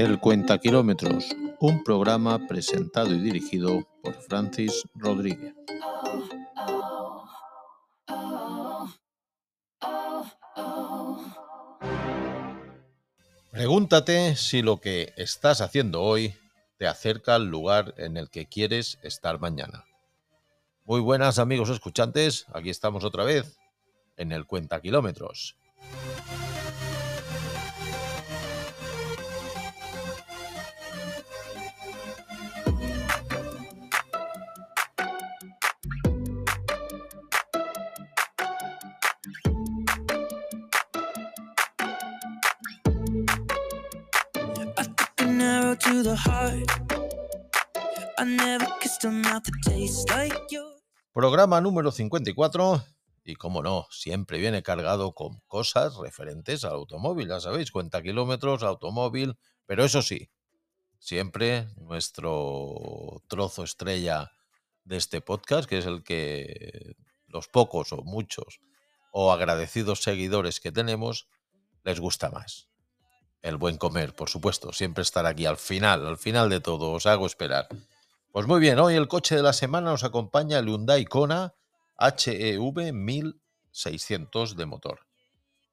El Cuenta Kilómetros, un programa presentado y dirigido por Francis Rodríguez. Pregúntate si lo que estás haciendo hoy te acerca al lugar en el que quieres estar mañana. Muy buenas amigos escuchantes, aquí estamos otra vez en el Cuenta Kilómetros. Programa número 54 y como no, siempre viene cargado con cosas referentes al automóvil, ya sabéis, cuenta kilómetros, automóvil, pero eso sí, siempre nuestro trozo estrella de este podcast, que es el que los pocos o muchos o agradecidos seguidores que tenemos les gusta más. El buen comer, por supuesto, siempre estar aquí al final, al final de todo, os hago esperar. Pues muy bien, hoy el coche de la semana nos acompaña el Hyundai Kona HEV 1600 de motor.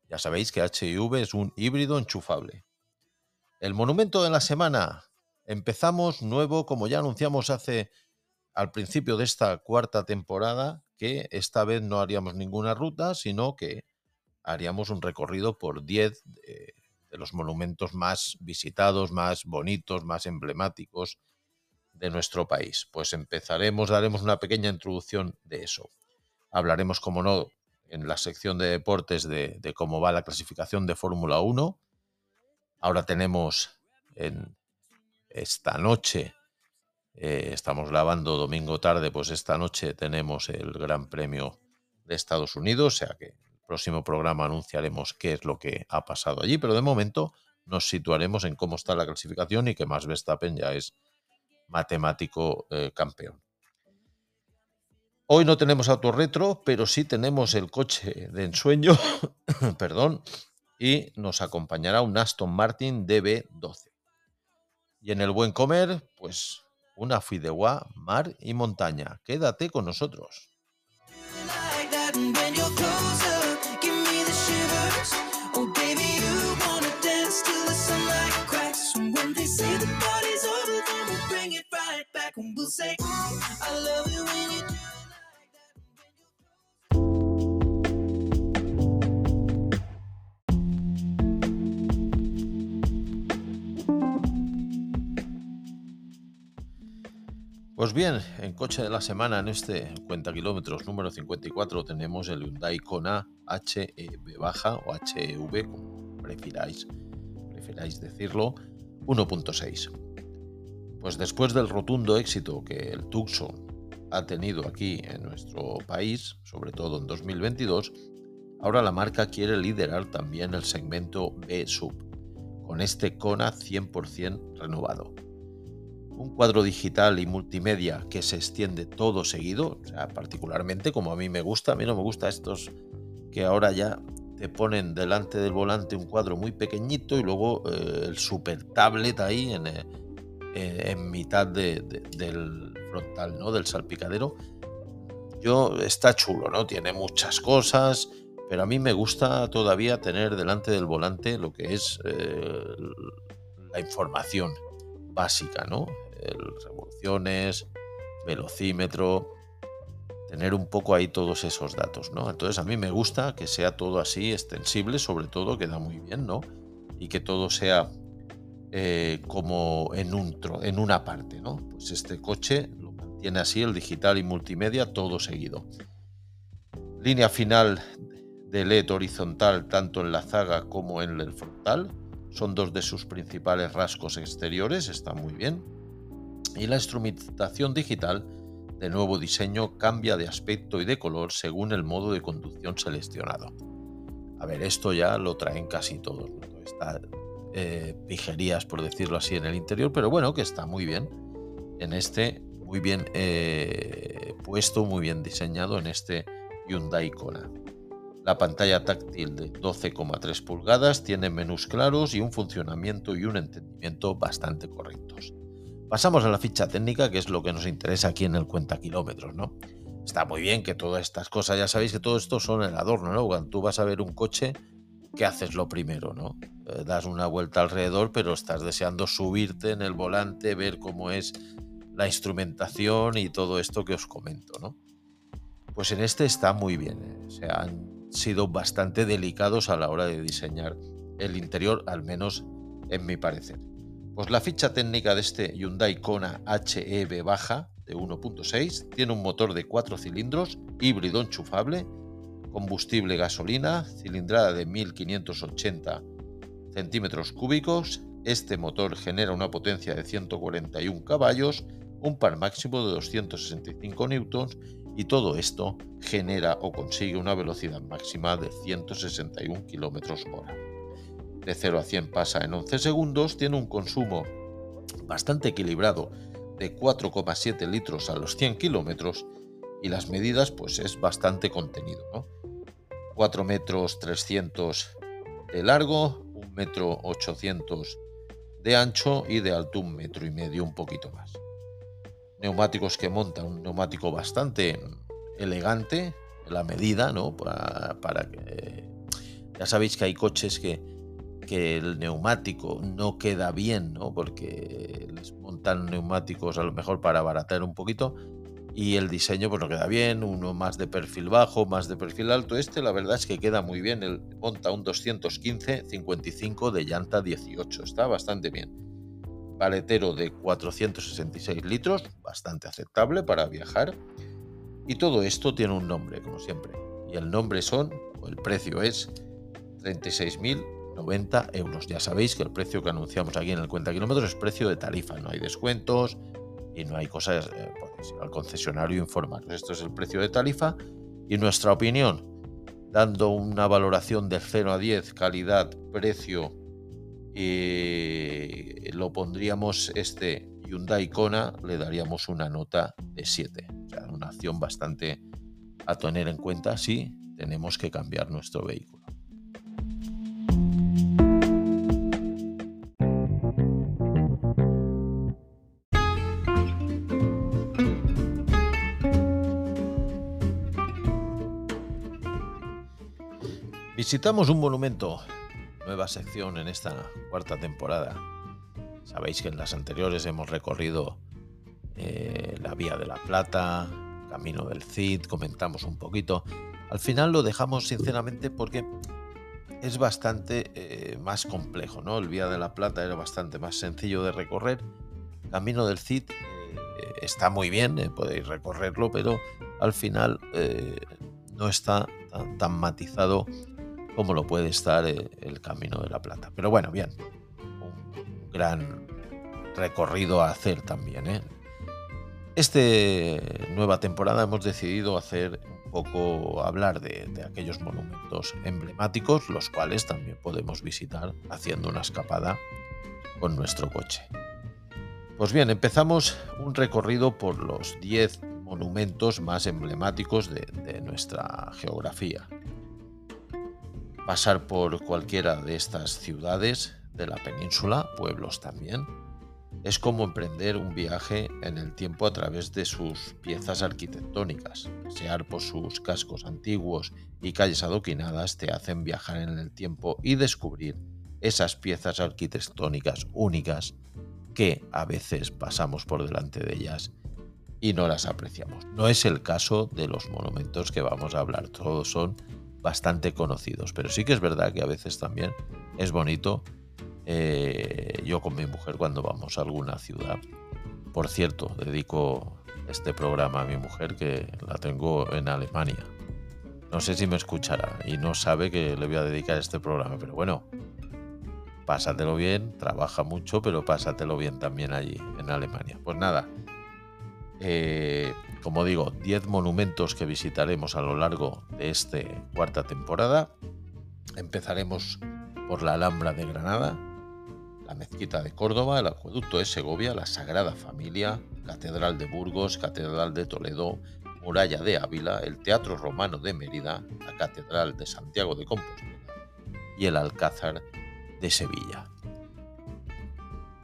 Ya sabéis que HEV es un híbrido enchufable. El monumento de la semana. Empezamos nuevo, como ya anunciamos hace al principio de esta cuarta temporada, que esta vez no haríamos ninguna ruta, sino que haríamos un recorrido por 10 de, de los monumentos más visitados, más bonitos, más emblemáticos de nuestro país. Pues empezaremos, daremos una pequeña introducción de eso. Hablaremos, como no, en la sección de deportes de, cómo va la clasificación de Fórmula 1. Ahora tenemos en esta noche, eh, estamos grabando domingo tarde, pues esta noche tenemos el Gran Premio de Estados Unidos, o sea que próximo programa anunciaremos qué es lo que ha pasado allí, pero de momento nos situaremos en cómo está la clasificación y que más Verstappen ya es matemático eh, campeón. Hoy no tenemos autorretro, pero sí tenemos el coche de ensueño, perdón, y nos acompañará un Aston Martin DB12. Y en el buen comer, pues una fideuá, mar y montaña. Quédate con nosotros. Pues bien, en coche de la semana, en este cuenta kilómetros número 54, tenemos el Hyundai Kona HEV baja o HEV, como prefiráis, prefiráis decirlo, 1.6. Pues después del rotundo éxito que el Tucson ha tenido aquí en nuestro país, sobre todo en 2022, ahora la marca quiere liderar también el segmento B-Sub, con este Kona 100% renovado. Un cuadro digital y multimedia que se extiende todo seguido, particularmente como a mí me gusta, a mí no me gusta estos que ahora ya te ponen delante del volante un cuadro muy pequeñito y luego eh, el super tablet ahí en, el en mitad del frontal, ¿no? Del salpicadero. Yo está chulo, ¿no? Tiene muchas cosas, pero a mí me gusta todavía tener delante del volante lo que es eh, la información básica, ¿no? revoluciones, velocímetro, tener un poco ahí todos esos datos, ¿no? Entonces a mí me gusta que sea todo así extensible, sobre todo queda muy bien, ¿no? Y que todo sea eh, como en, un, en una parte. ¿no? Pues este coche lo mantiene así, el digital y multimedia, todo seguido. Línea final de LED horizontal tanto en la zaga como en el frontal. Son dos de sus principales rasgos exteriores, está muy bien. Y la instrumentación digital de nuevo diseño cambia de aspecto y de color según el modo de conducción seleccionado. A ver, esto ya lo traen casi todos. Eh, pijerías, por decirlo así, en el interior, pero bueno, que está muy bien en este, muy bien eh, puesto, muy bien diseñado en este Hyundai Kona. La pantalla táctil de 12,3 pulgadas tiene menús claros y un funcionamiento y un entendimiento bastante correctos. Pasamos a la ficha técnica, que es lo que nos interesa aquí en el cuenta kilómetros, ¿no? Está muy bien que todas estas cosas, ya sabéis que todo esto son el adorno, ¿no? Cuando tú vas a ver un coche, ¿qué haces lo primero, no? Eh, das una vuelta alrededor, pero estás deseando subirte en el volante, ver cómo es la instrumentación y todo esto que os comento, ¿no? Pues en este está muy bien, ¿eh? se han sido bastante delicados a la hora de diseñar el interior, al menos en mi parecer. Pues la ficha técnica de este Hyundai Kona HEV baja de 1.6 tiene un motor de 4 cilindros, híbrido enchufable, combustible gasolina, cilindrada de 1580 centímetros cúbicos. Este motor genera una potencia de 141 caballos, un par máximo de 265 newtons y todo esto genera o consigue una velocidad máxima de 161 km hora de 0 a 100 pasa en 11 segundos, tiene un consumo bastante equilibrado de 4,7 litros a los 100 kilómetros y las medidas pues es bastante contenido. ¿no? 4 metros 300 de largo, 1 metro 800 de ancho y de alto un metro y medio, un poquito más. Neumáticos que montan, un neumático bastante elegante, la medida, ¿no? Para, para que... Ya sabéis que hay coches que que el neumático no queda bien, ¿no? Porque les montan neumáticos a lo mejor para abaratar un poquito y el diseño pues no queda bien, uno más de perfil bajo, más de perfil alto. Este la verdad es que queda muy bien, el, monta un 215-55 de llanta 18, está bastante bien. Paletero de 466 litros, bastante aceptable para viajar. Y todo esto tiene un nombre, como siempre. Y el nombre son, o el precio es 36.000 90 euros. Ya sabéis que el precio que anunciamos aquí en el cuenta kilómetros es precio de tarifa, no hay descuentos y no hay cosas, eh, al concesionario informaros. Esto es el precio de tarifa y nuestra opinión, dando una valoración de 0 a 10, calidad, precio, y lo pondríamos este Hyundai Kona, le daríamos una nota de 7. O sea, una acción bastante a tener en cuenta si tenemos que cambiar nuestro vehículo. Visitamos un monumento, nueva sección en esta cuarta temporada. Sabéis que en las anteriores hemos recorrido eh, la Vía de la Plata, Camino del Cid, comentamos un poquito. Al final lo dejamos sinceramente porque es bastante eh, más complejo, ¿no? El Vía de la Plata era bastante más sencillo de recorrer. Camino del Cid eh, está muy bien, podéis recorrerlo, pero al final no está tan matizado como lo puede estar eh, el Camino de la Plata. Pero bueno, bien, un gran recorrido a hacer también. ¿eh? Esta nueva temporada hemos decidido hacer un poco hablar de, aquellos monumentos emblemáticos, los cuales también podemos visitar haciendo una escapada con nuestro coche. Pues bien, empezamos un recorrido por los 10 monumentos más emblemáticos de nuestra geografía. Pasar por cualquiera de estas ciudades de la península, pueblos también, es como emprender un viaje en el tiempo a través de sus piezas arquitectónicas. Pasear por sus cascos antiguos y calles adoquinadas te hacen viajar en el tiempo y descubrir esas piezas arquitectónicas únicas que a veces pasamos por delante de ellas y no las apreciamos. No es el caso de los monumentos que vamos a hablar, todos son bastante conocidos. Pero sí que es verdad que a veces también es bonito. Eh, yo con mi mujer cuando vamos a alguna ciudad. Por cierto, dedico este programa a mi mujer que la tengo en Alemania. No sé si me escuchará y no sabe que le voy a dedicar este programa, pero bueno, pásatelo bien, trabaja mucho, pero pásatelo bien también allí en Alemania. Pues nada, eh, como digo, 10 monumentos que visitaremos a lo largo de esta cuarta temporada. Empezaremos por la Alhambra de Granada, la Mezquita de Córdoba, el Acueducto de Segovia, la Sagrada Familia, Catedral de Burgos, Catedral de Toledo, Muralla de Ávila, el Teatro Romano de Mérida, la Catedral de Santiago de Compostela y el Alcázar de Sevilla.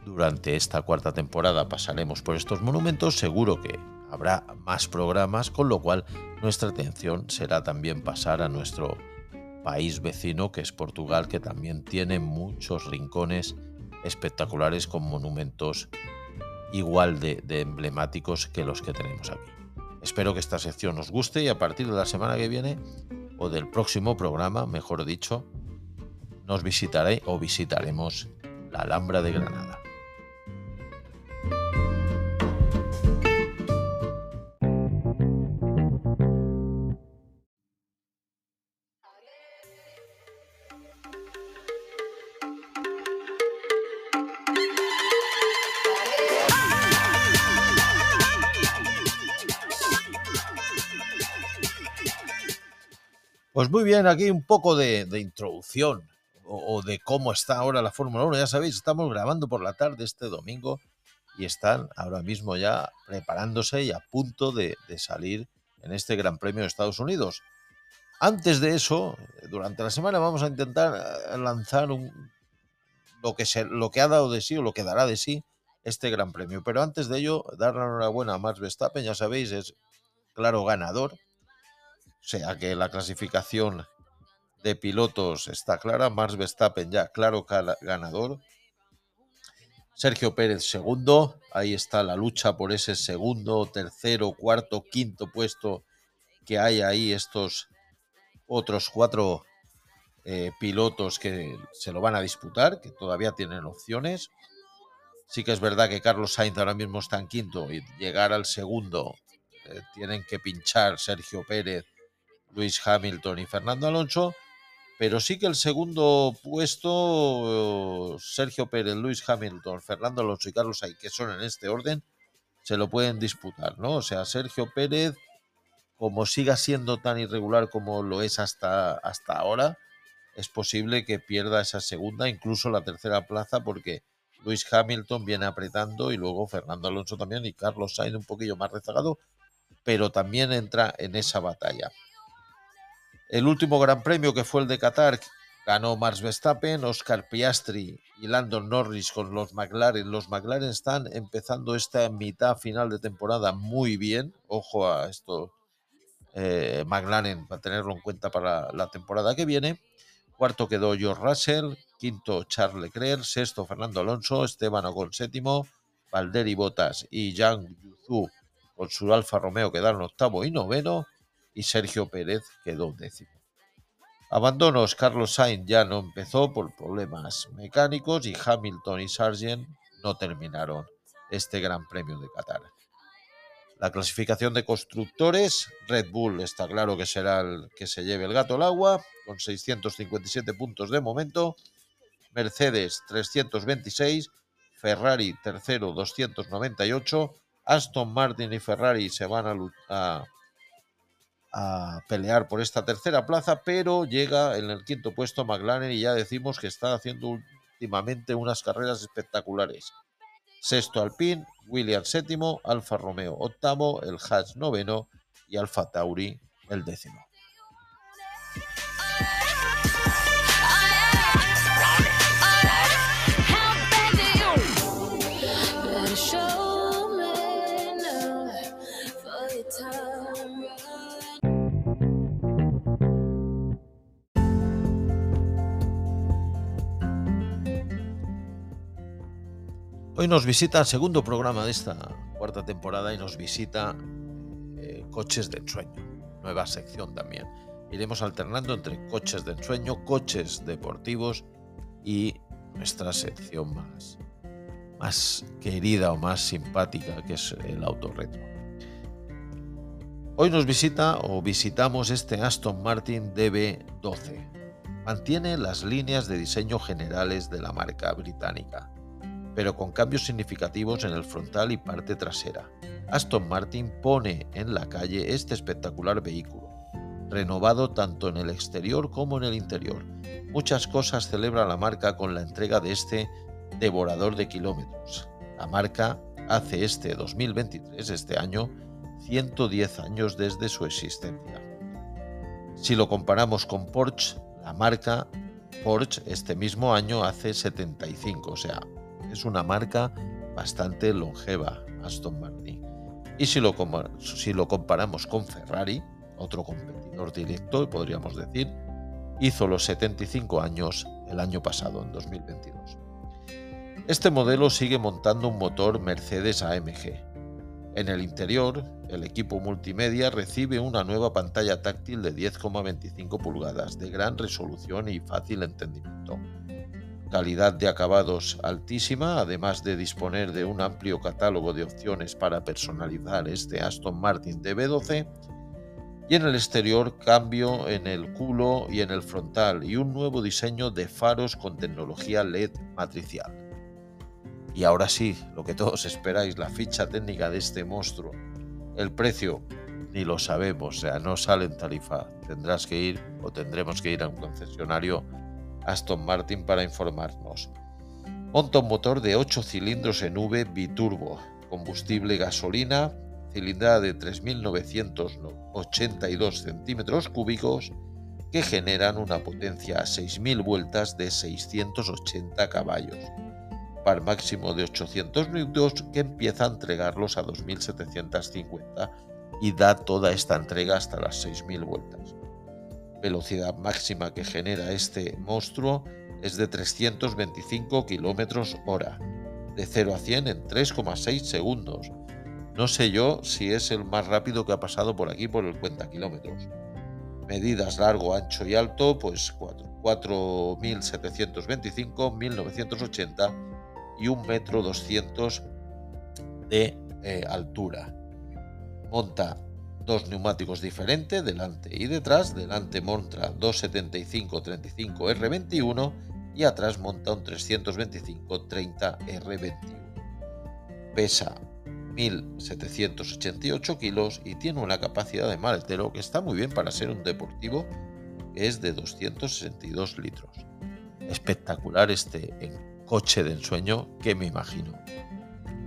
Durante esta cuarta temporada pasaremos por estos monumentos, seguro que habrá más programas, con lo cual nuestra atención será también pasar a nuestro país vecino, que es Portugal, que también tiene muchos rincones espectaculares con monumentos igual de, emblemáticos que los que tenemos aquí. Espero que esta sección os guste y a partir de la semana que viene, o del próximo programa, mejor dicho, nos visitaré o visitaremos la Alhambra de Granada. Muy bien, aquí un poco de, introducción o, de cómo está ahora la Fórmula 1. Ya sabéis, estamos grabando por la tarde este domingo y están ahora mismo ya preparándose y a punto de, salir en este Gran Premio de Estados Unidos. Antes de eso, durante la semana vamos a intentar eh, lanzar un, lo, que se, lo que ha dado de sí o lo que dará de sí este Gran Premio. Pero antes de ello, dar la enhorabuena a Max Verstappen, ya sabéis, es claro ganador sea que la clasificación de pilotos está clara. Max Verstappen ya claro ganador. Sergio Pérez segundo. Ahí está la lucha por ese segundo, tercero, cuarto, quinto puesto que hay ahí estos otros cuatro eh, pilotos que se lo van a disputar, que todavía tienen opciones. Sí que es verdad que Carlos Sainz ahora mismo está en quinto y llegar al segundo eh, tienen que pinchar Sergio Pérez Luis Hamilton y Fernando Alonso, pero sí que el segundo puesto, Sergio Pérez, Luis Hamilton, Fernando Alonso y Carlos Sainz, que son en este orden, se lo pueden disputar, ¿no? O sea, Sergio Pérez, como siga siendo tan irregular como lo es hasta, hasta ahora, es posible que pierda esa segunda, incluso la tercera plaza, porque Luis Hamilton viene apretando y luego Fernando Alonso también y Carlos Sainz un poquillo más rezagado, pero también entra en esa batalla. El último Gran Premio, que fue el de Qatar, ganó Max Verstappen, Oscar Piastri y Landon Norris con los McLaren. Los McLaren están empezando esta mitad final de temporada muy bien. Ojo a esto, eh, McLaren, para tenerlo en cuenta para la temporada que viene. Cuarto quedó George Russell, quinto Charles Leclerc, sexto Fernando Alonso, Esteban Ocon séptimo, Valderi Botas y Zhang Yuzu con su Alfa Romeo quedaron octavo y noveno y Sergio Pérez quedó décimo. Abandonos, Carlos Sainz ya no empezó por problemas mecánicos y Hamilton y Sargent no terminaron este Gran Premio de Qatar. La clasificación de constructores, Red Bull está claro que será el que se lleve el gato al agua, con 657 puntos de momento, Mercedes 326, Ferrari tercero 298, Aston Martin y Ferrari se van a, a a pelear por esta tercera plaza, pero llega en el quinto puesto McLaren y ya decimos que está haciendo últimamente unas carreras espectaculares. Sexto Alpine, Williams séptimo, Alfa Romeo octavo, el Haas noveno y Alfa Tauri el décimo. Hoy nos visita el segundo programa de esta cuarta temporada y nos visita eh, Coches de Ensueño, nueva sección también. Iremos alternando entre coches de ensueño, coches deportivos y nuestra sección más, más querida o más simpática que es el autorretro. Hoy nos visita o visitamos este Aston Martin DB12. Mantiene las líneas de diseño generales de la marca británica pero con cambios significativos en el frontal y parte trasera. Aston Martin pone en la calle este espectacular vehículo, renovado tanto en el exterior como en el interior. Muchas cosas celebra la marca con la entrega de este devorador de kilómetros. La marca hace este 2023, este año, 110 años desde su existencia. Si lo comparamos con Porsche, la marca Porsche este mismo año hace 75, o sea, es una marca bastante longeva, Aston Martin. Y si lo, comparamos con Ferrari, otro competidor directo, podríamos decir, hizo los 75 años el año pasado, en 2022. Este modelo sigue montando un motor Mercedes AMG. En el interior, el equipo multimedia recibe una nueva pantalla táctil de 10,25 pulgadas de gran resolución y fácil entendimiento. Calidad de acabados altísima, además de disponer de un amplio catálogo de opciones para personalizar este Aston Martin DB12 y en el exterior cambio en el culo y en el frontal y un nuevo diseño de faros con tecnología LED matricial. Y ahora sí, lo que todos esperáis, la ficha técnica de este monstruo. El precio, ni lo sabemos, o sea, no sale en tarifa. Tendrás que ir o tendremos que ir a un concesionario Aston Martin para informarnos. Monta un motor de 8 cilindros en V biturbo, combustible gasolina, cilindrada de 3.982 centímetros cúbicos que generan una potencia a 6.000 vueltas de 680 caballos par máximo de 800 minutos que empieza a entregarlos a 2750 y da toda esta entrega hasta las 6000 vueltas. Velocidad máxima que genera este monstruo es de 325 km hora, de 0 a 100 en 3,6 segundos. No sé yo si es el más rápido que ha pasado por aquí por el cuenta kilómetros. Medidas largo, ancho y alto, pues 4.725, 1980 y un metro 200 de eh, altura. Monta dos neumáticos diferentes, delante y detrás. Delante monta 275-35 R21 y atrás monta un 325-30 R21. Pesa 1.788 kilos y tiene una capacidad de maletero que está muy bien para ser un deportivo, es de 262 litros. Espectacular este coche de ensueño que me imagino.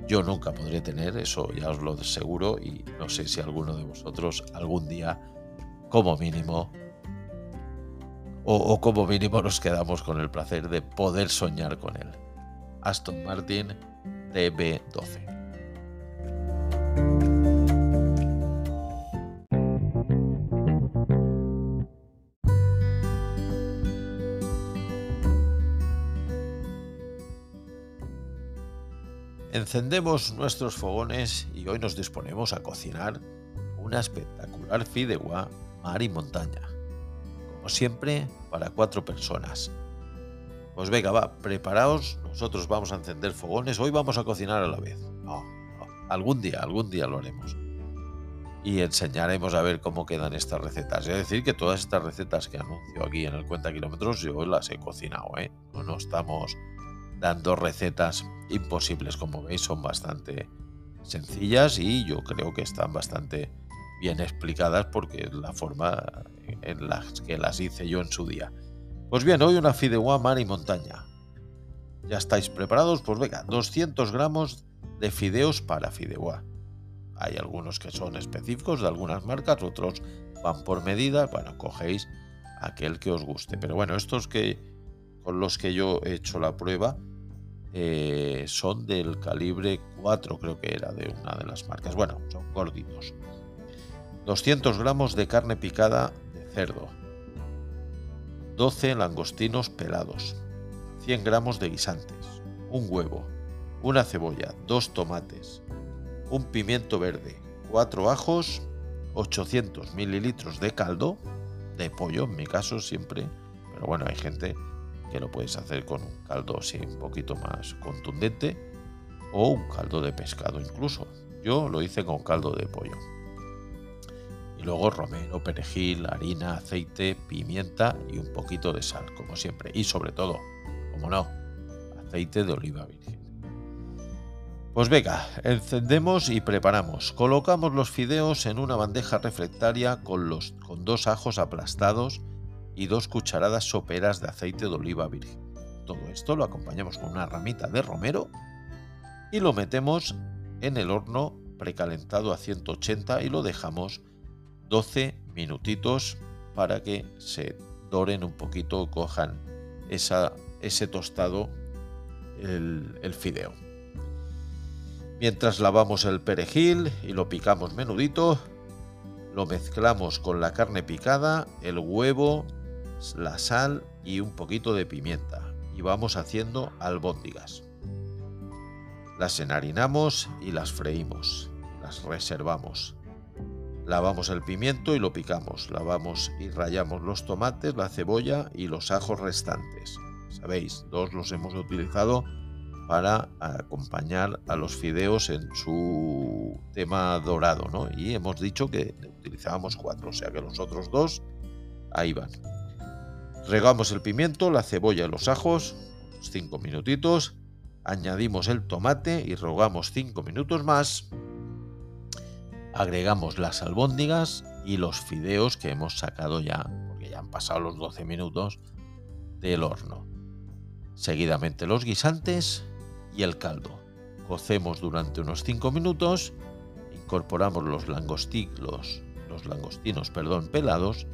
Yo nunca podré tener, eso ya os lo aseguro, y no sé si alguno de vosotros algún día, como mínimo, o, como mínimo nos quedamos con el placer de poder soñar con él. Aston Martin DB12. Encendemos nuestros fogones y hoy nos disponemos a cocinar una espectacular fideuá mar y montaña. Como siempre, para cuatro personas. Pues venga, va, preparaos, nosotros vamos a encender fogones, hoy vamos a cocinar a la vez. No, algún día, algún día lo haremos. Y enseñaremos a ver cómo quedan estas recetas. Es decir, que todas estas recetas que anuncio aquí en el Cuenta Kilómetros yo las he cocinado, ¿eh? No, no estamos dando recetas imposibles. Como veis, son bastante sencillas y yo creo que están bastante bien explicadas porque es la forma en la que las hice yo en su día. Pues bien, hoy una fideuá mar y montaña. ¿Ya estáis preparados? Pues venga, 200 gramos de fideos para fideuá. Hay algunos que son específicos de algunas marcas, otros van por medida. Bueno, cogéis aquel que os guste. Pero bueno, estos que con los que yo he hecho la prueba eh, son del calibre 4, creo que era de una de las marcas. Bueno, son gorditos. 200 gramos de carne picada de cerdo. 12 langostinos pelados. 100 gramos de guisantes. Un huevo. Una cebolla. Dos tomates. Un pimiento verde. 4 ajos. 800 mililitros de caldo. De pollo, en mi caso siempre. Pero bueno, hay gente que lo puedes hacer con un caldo así un poquito más contundente o un caldo de pescado incluso. Yo lo hice con caldo de pollo. Y luego romero, perejil, harina, aceite, pimienta y un poquito de sal, como siempre. Y sobre todo, como no, aceite de oliva virgen. Pues venga, encendemos y preparamos. Colocamos los fideos en una bandeja reflectaria con, los, con dos ajos aplastados y dos cucharadas soperas de aceite de oliva virgen. Todo esto lo acompañamos con una ramita de romero y lo metemos en el horno precalentado a 180 y lo dejamos 12 minutitos para que se doren un poquito, cojan esa, ese tostado el, el fideo. Mientras lavamos el perejil y lo picamos menudito, lo mezclamos con la carne picada, el huevo, la sal y un poquito de pimienta y vamos haciendo albóndigas. Las enharinamos y las freímos, las reservamos. Lavamos el pimiento y lo picamos, lavamos y rayamos los tomates, la cebolla y los ajos restantes. Sabéis, dos los hemos utilizado para acompañar a los fideos en su tema dorado, ¿no? Y hemos dicho que utilizábamos cuatro, o sea que los otros dos ahí van. Regamos el pimiento, la cebolla y los ajos, cinco minutitos, añadimos el tomate y rogamos cinco minutos más. Agregamos las albóndigas y los fideos que hemos sacado ya, porque ya han pasado los 12 minutos del horno. Seguidamente los guisantes y el caldo. Cocemos durante unos 5 minutos, incorporamos los, langostinos, los langostinos perdón, pelados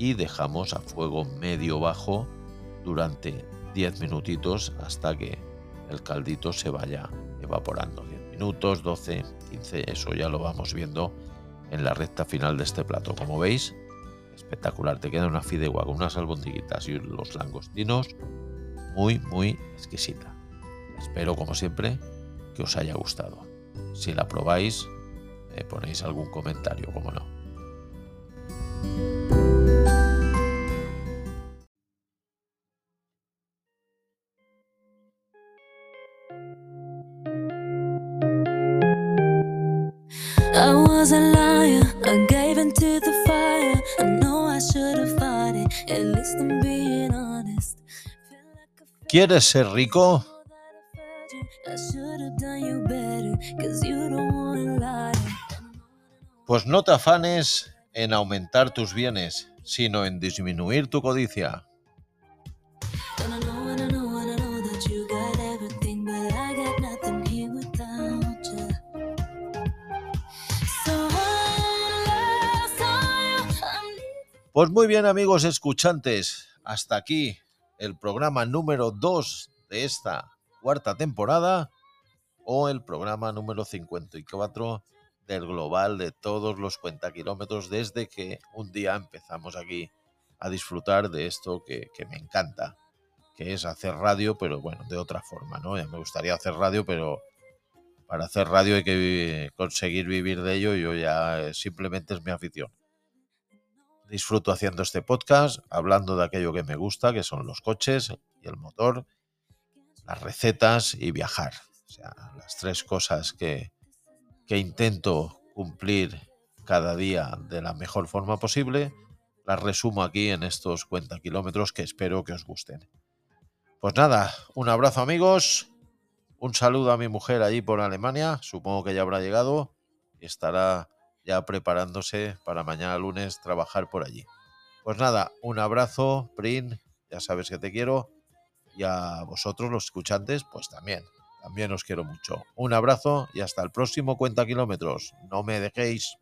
y dejamos a fuego medio bajo durante 10 minutitos hasta que el caldito se vaya evaporando. 10 minutos, 12, 15, eso ya lo vamos viendo en la recta final de este plato. Como veis, espectacular. Te queda una fideuá con unas albondiguitas y los langostinos muy, muy exquisita. Espero, como siempre, que os haya gustado. Si la probáis, me ponéis algún comentario, como no. ¿Quieres ser rico? Pues no te afanes en aumentar tus bienes, sino en disminuir tu codicia. Pues muy bien amigos escuchantes, hasta aquí el programa número 2 de esta cuarta temporada o el programa número 54 del global de todos los cuentakilómetros desde que un día empezamos aquí a disfrutar de esto que, que, me encanta, que es hacer radio, pero bueno, de otra forma, ¿no? Ya me gustaría hacer radio, pero para hacer radio hay que conseguir vivir de ello y yo ya simplemente es mi afición disfruto haciendo este podcast, hablando de aquello que me gusta, que son los coches y el motor, las recetas y viajar. O sea, las tres cosas que, que intento cumplir cada día de la mejor forma posible, las resumo aquí en estos cuenta kilómetros que espero que os gusten. Pues nada, un abrazo amigos, un saludo a mi mujer allí por Alemania, supongo que ya habrá llegado y estará ya preparándose para mañana lunes trabajar por allí. Pues nada, un abrazo, Prin, ya sabes que te quiero, y a vosotros los escuchantes, pues también, también os quiero mucho. Un abrazo y hasta el próximo Cuenta Kilómetros. No me dejéis.